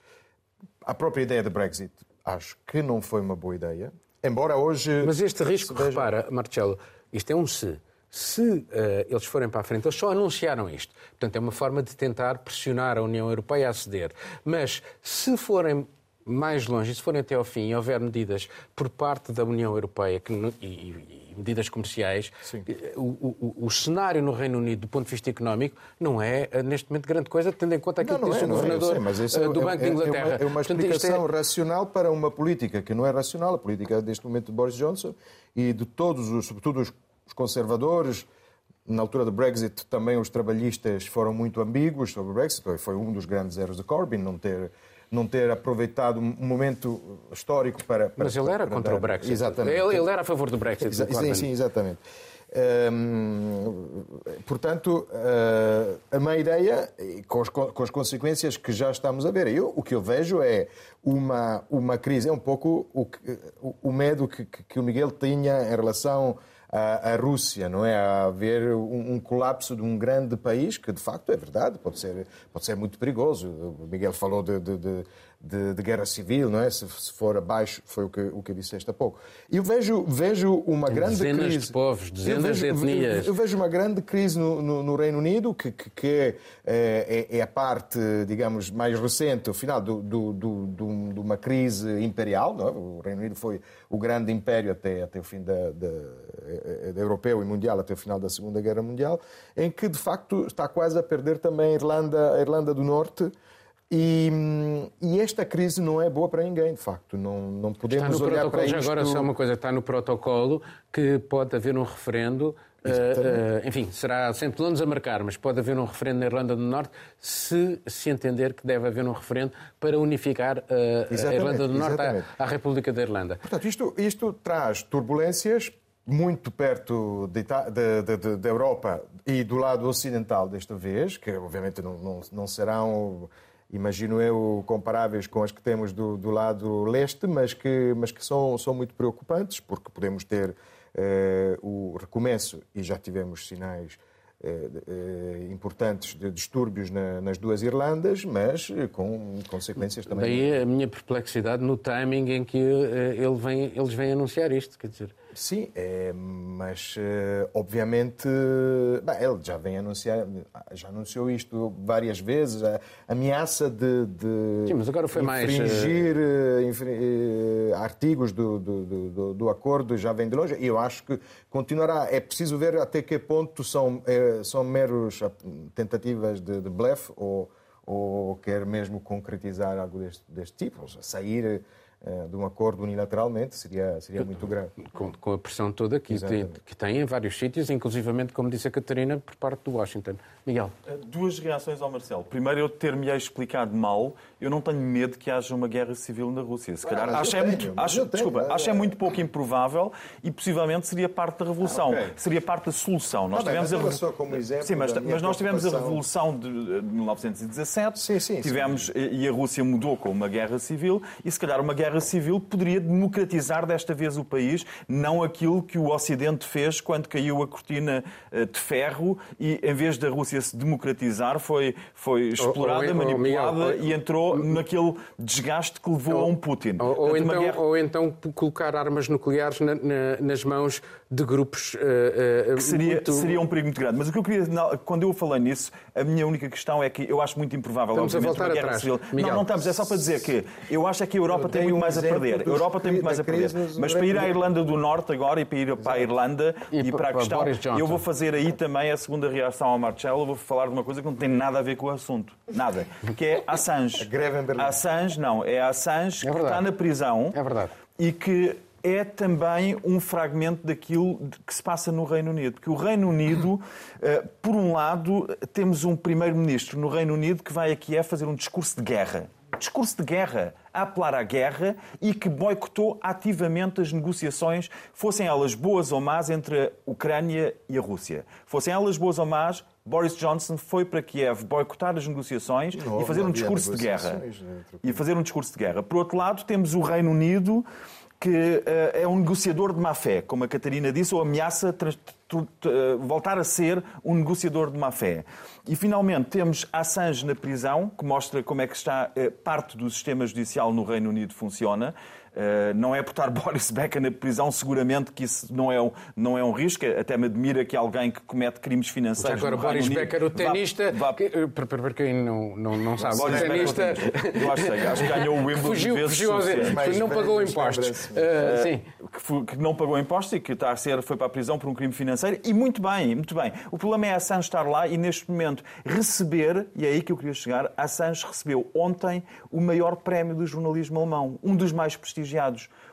S3: A própria ideia de Brexit acho que não foi uma boa ideia, embora hoje.
S1: Mas este risco, veja... repara, Marcelo, isto é um se. Se uh, eles forem para a frente, eles só anunciaram isto. Portanto, é uma forma de tentar pressionar a União Europeia a ceder. Mas se forem mais longe, e se forem até ao fim e houver medidas por parte da União Europeia que, e, e, medidas comerciais, eh, o, o, o, cenário no Reino Unido, do ponto de vista económico, não é eh, neste momento grande coisa, tendo em conta aquilo não, que disse é, o governador é, sei,
S3: é,
S1: do Banco de Inglaterra. É
S3: uma, é uma explicação Portanto, é... racional para uma política que não é racional, a política deste momento de Boris Johnson e de todos, os, sobretudo os conservadores, na altura do Brexit, também os trabalhistas foram muito ambíguos sobre o Brexit. Foi um dos grandes erros de Corbyn não ter não ter aproveitado um momento histórico para. para
S1: Mas ele era contra
S3: dar...
S1: o Brexit.
S3: Exatamente.
S1: Ele, ele, era a favor do Brexit.
S3: Exa sim, sim, exatamente. Hum, portanto, uh, a má ideia, com as, com as, consequências que já estamos a ver. Eu, o que eu vejo é uma, uma crise, é um pouco o, o, o medo que, que o Miguel tinha em relação à, à Rússia, não é? A haver um, um, colapso de um grande país, que de facto é verdade, pode ser, pode ser muito perigoso. O Miguel falou de, de, de de, de, guerra civil, não é? Se, se, for abaixo, foi o que, o que disseste há pouco. Eu vejo, vejo uma grande
S1: dezenas
S3: crise.
S1: de povos, dezenas
S3: vejo,
S1: de etnias.
S3: Eu, vejo uma grande crise no, no, no Reino Unido, que, que, que é, é, é, a parte, digamos, mais recente, o final do, do, do, do, de uma crise imperial. Não é? O Reino Unido foi o grande império até, até o fim da, da eh, europeu e mundial até o final da Segunda Guerra Mundial, em que de facto está quase a perder também a Irlanda, a Irlanda do Norte. E, e, esta crise não é boa para ninguém, de facto. Não, não podemos olhar para isto...
S1: Agora só uma coisa, está no protocolo que pode haver um referendo Uh, uh, enfim, será sempre planos a marcar, mas pode haver um referendo na Irlanda do Norte se se entender que deve haver um referendo para unificar uh, a Irlanda do Norte à, à, República da Irlanda.
S3: Portanto, isto, isto traz turbulências muito perto da Europa e do lado ocidental desta vez, que obviamente não, não, não, serão, imagino eu, comparáveis com as que temos do, do lado leste, mas que, mas que são, são muito preocupantes, porque podemos ter eh, o recomeço, e já tivemos sinais importantes de distúrbios nas duas Irlandas, mas com consequências também.
S1: Daí a minha perplexidade no timing em que ele vem, eles vêm anunciar isto, quer dizer.
S3: Sim, é, mas eh, obviamente bem, ele já vem anunciar, já anunciou isto várias vezes, a ameaça de, de
S1: Sim, mas agora foi
S3: infringir mais... Eh, artigos do, do, do, do, acordo já vem de longe e eu acho que continuará. É preciso ver até que ponto são, é, são meros tentativas de, de blefe ou, ou quer mesmo concretizar algo deste, deste tipo, sair eh, de um acordo unilateralmente seria, seria muito grave.
S1: Com, com a pressão toda que tem, que tem em vários sítios, inclusivamente, como disse a Catarina, por parte do Washington. Miguel.
S4: Eh, duas reações ao Marcelo. Primeiro, eu ter-me explicado mal, eu não tenho medo que haja uma guerra civil na Rússia. Se calhar, ah, acho, é muito, acho, desculpa, acho é muito pouco improvável e possivelmente seria parte da revolução, ah, okay. seria parte da solução.
S3: Nós ah, tivemos bem, a... só como exemplo
S4: sim, mas, mas nós tivemos a revolução de 1917, sim, sim, tivemos sim. e a Rússia mudou com uma guerra civil e se calhar uma guerra civil poderia democratizar desta vez o país, não aquilo que o Ocidente fez quando caiu a cortina eh, de ferro e em vez da Rússia se democratizar, foi, foi explorada, ou, ou, manipulada ou, e entrou naquele desgaste que levou a um Putin.
S1: Ou, então, guerra... ou então colocar armas nucleares na, na, nas mãos de grupos uh, uh,
S4: seria,
S1: muito...
S4: seria um perigo muito grande. Mas o que eu queria, quando eu falei nisso, a minha única questão é que eu acho muito improvável,
S1: estamos obviamente, uma guerra atrás. civil.
S4: Miguel. Não, não estamos, é só para dizer que eu acho é que a Europa tem muito um mais a perder. A Europa tem muito mais a perder. Mas para ir à Irlanda do Norte agora e para ir para a Irlanda e, e para a questão, eu vou fazer aí também a segunda reação ao Marcelo, vou falar de uma coisa que não tem nada a ver com o assunto. Nada. Que é Assange. A
S3: greve em Berlim.
S4: Assange, não, é Assange
S1: é
S4: que está na prisão.
S1: É verdade.
S4: E que é também um fragmento daquilo que se passa no Reino Unido. Porque o Reino Unido, eh, por um lado, temos um primeiro-ministro no Reino Unido que vai aqui a fazer um discurso de guerra. Discurso de guerra, a apelar à guerra e que boicotou ativamente as negociações, fossem elas boas ou más, entre a Ucrânia e a Rússia. Fossem elas boas ou más, Boris Johnson foi para Kiev boicotar as negociações e fazer um discurso de guerra. E fazer um discurso de guerra. Por outro lado, temos o Reino Unido que uh, é um negociador de má fé, como a Catarina disse, ou ameaça uh, voltar a ser um negociador de má fé. E finalmente temos Assange na prisão, que mostra como é que está uh, parte do sistema judicial no Reino Unido funciona. Eh, não é por estar Boris Becker na prisão, seguramente que isso não é um, não é um risco. Até me admira que alguém que comete crimes financeiros.
S1: agora, Boris Becker, o tenista. Vá, vá... Que, eh, para, quem não, não, não sabe,
S4: Boris o tenista. eu acho, acho que ganhou o Wimbledon
S1: fugiu,
S4: vezes
S1: fugiu aos não pagou impostos. Uh, sim.
S4: Que, que, não pagou impostos e que está a ser, foi para a prisão por um crime financeiro. E muito bem, muito bem. O problema é a Assange estar lá e neste momento receber, e é aí que eu queria chegar, a Assange recebeu ontem o maior prémio do jornalismo alemão, um dos mais prestigiados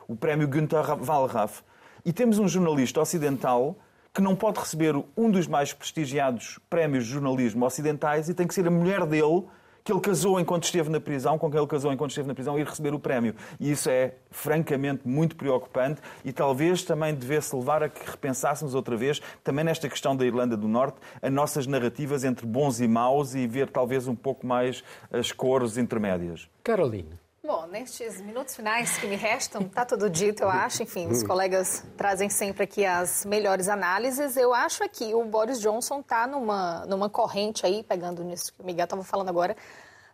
S4: o prémio Günther Wallraff. E temos um jornalista ocidental que não pode receber um dos mais prestigiados prémios de jornalismo ocidentais e tem que ser a mulher dele que ele casou enquanto esteve na prisão, com quem ele casou enquanto esteve na prisão, ir receber o prémio. E isso é, francamente, muito preocupante e talvez também devesse levar a que repensássemos outra vez, também nesta questão da Irlanda do Norte, as nossas narrativas entre bons e maus e ver talvez um pouco mais as cores intermédias.
S1: Carolina.
S5: Bom, nestes minutos finais que me restam, está tudo dito, eu acho. Enfim, os colegas trazem sempre aqui as melhores análises. Eu acho aqui o Boris Johnson está numa, numa corrente aí, pegando nisso que o Miguel estava falando agora,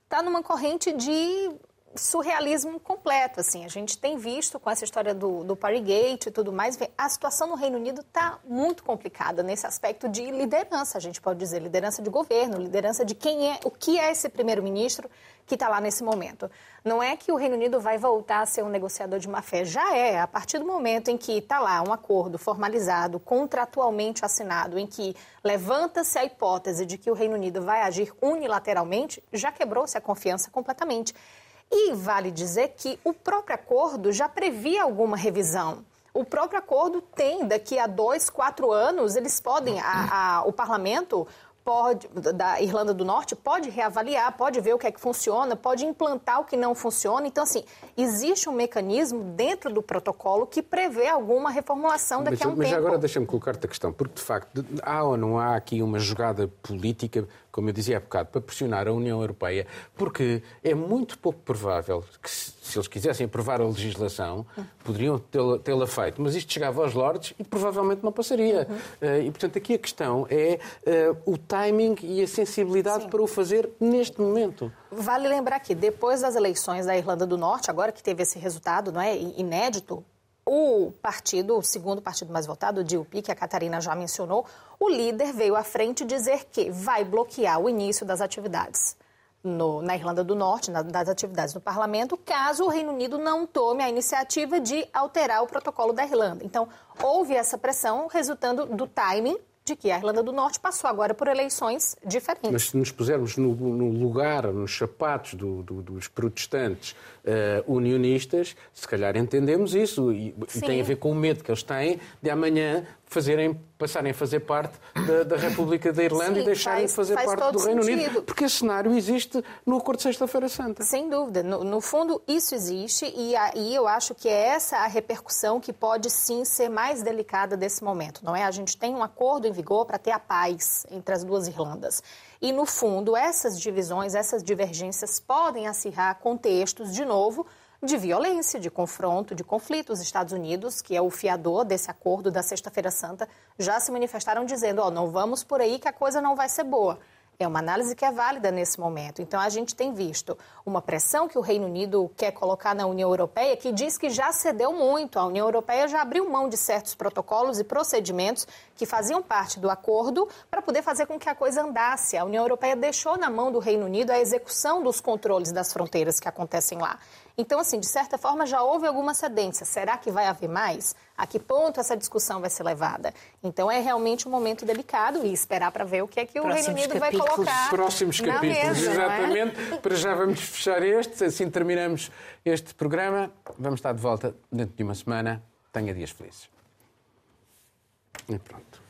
S5: está numa corrente de surrealismo completo, assim. A gente tem visto com essa história do, do Parigate e tudo mais, a situação no Reino Unido está muito complicada nesse aspecto de liderança, a gente pode dizer, liderança de governo, liderança de quem é, o que é esse primeiro-ministro que está lá nesse momento. Não é que o Reino Unido vai voltar a ser um negociador de má fé, já é, a partir do momento em que está lá um acordo formalizado, contratualmente assinado, em que levanta-se a hipótese de que o Reino Unido vai agir unilateralmente, já quebrou-se a confiança completamente. E vale dizer que o próprio acordo já previa alguma revisão. O próprio acordo tem, daqui a dois, quatro anos, eles podem, a, a, o parlamento pode, da Irlanda do Norte pode reavaliar, pode ver o que é que funciona, pode implantar o que não funciona. Então, assim, existe um mecanismo dentro do protocolo que prevê alguma reformulação daqui
S1: mas,
S5: a um
S1: mas
S5: tempo.
S1: Mas agora deixa-me colocar-te a questão, porque de facto há ou não há aqui uma jogada política como eu dizia há bocado, para pressionar a União Europeia, porque é muito pouco provável que, se eles quisessem aprovar a legislação, poderiam tê-la feito. Mas isto chegava aos Lordes e provavelmente não passaria. Uhum. E, portanto, aqui a questão é uh, o timing e a sensibilidade Sim. para o fazer neste momento.
S5: Vale lembrar que depois das eleições da Irlanda do Norte, agora que teve esse resultado não é, inédito, o partido, o segundo partido mais votado, o DUP, que a Catarina já mencionou, o líder veio à frente dizer que vai bloquear o início das atividades no, na Irlanda do Norte, na, das atividades no parlamento, caso o Reino Unido não tome a iniciativa de alterar o protocolo da Irlanda. Então, houve essa pressão resultando do timing de que a Irlanda do Norte passou agora por eleições diferentes.
S1: Mas se nos pusermos no, no lugar, nos sapatos do, do, dos protestantes uh, unionistas, se calhar entendemos isso. E, e, tem a ver com o medo que eles têm de amanhã fazerem, passarem a fazer parte da, da República da Irlanda Sim, e deixarem faz, de fazer parte do Reino sentido. Unido. Porque esse cenário existe no Acordo de Sexta-feira Santa.
S5: Sem dúvida. No, no, fundo, isso existe e aí eu acho que é essa a repercussão que pode sim ser mais delicada desse momento. Não é? A gente tem um acordo em vigor para ter a paz entre as duas Irlandas. E, no fundo, essas divisões, essas divergências podem acirrar contextos, de novo, de violência, de confronto, de conflito. Os Estados Unidos, que é o fiador desse acordo da Sexta-feira Santa, já se manifestaram dizendo: ó, oh, não vamos por aí que a coisa não vai ser boa. É uma análise que é válida nesse momento. Então, a gente tem visto uma pressão que o Reino Unido quer colocar na União Europeia, que diz que já cedeu muito. A União Europeia já abriu mão de certos protocolos e procedimentos que faziam parte do acordo para poder fazer com que a coisa andasse. A União Europeia deixou na mão do Reino Unido a execução dos controles das fronteiras que acontecem lá. Então, assim, de certa forma já houve alguma cedência. Será que vai haver mais? A que ponto essa discussão vai ser levada? Então, é realmente um momento delicado e esperar para ver o que é que o Próximos Reino Unido vai colocar.
S1: Próximos capítulos,
S5: mesa,
S1: é? exatamente. É? Para já vamos fechar este, assim terminamos este programa. Vamos estar de volta dentro de uma semana. Tenha dias felizes. E pronto.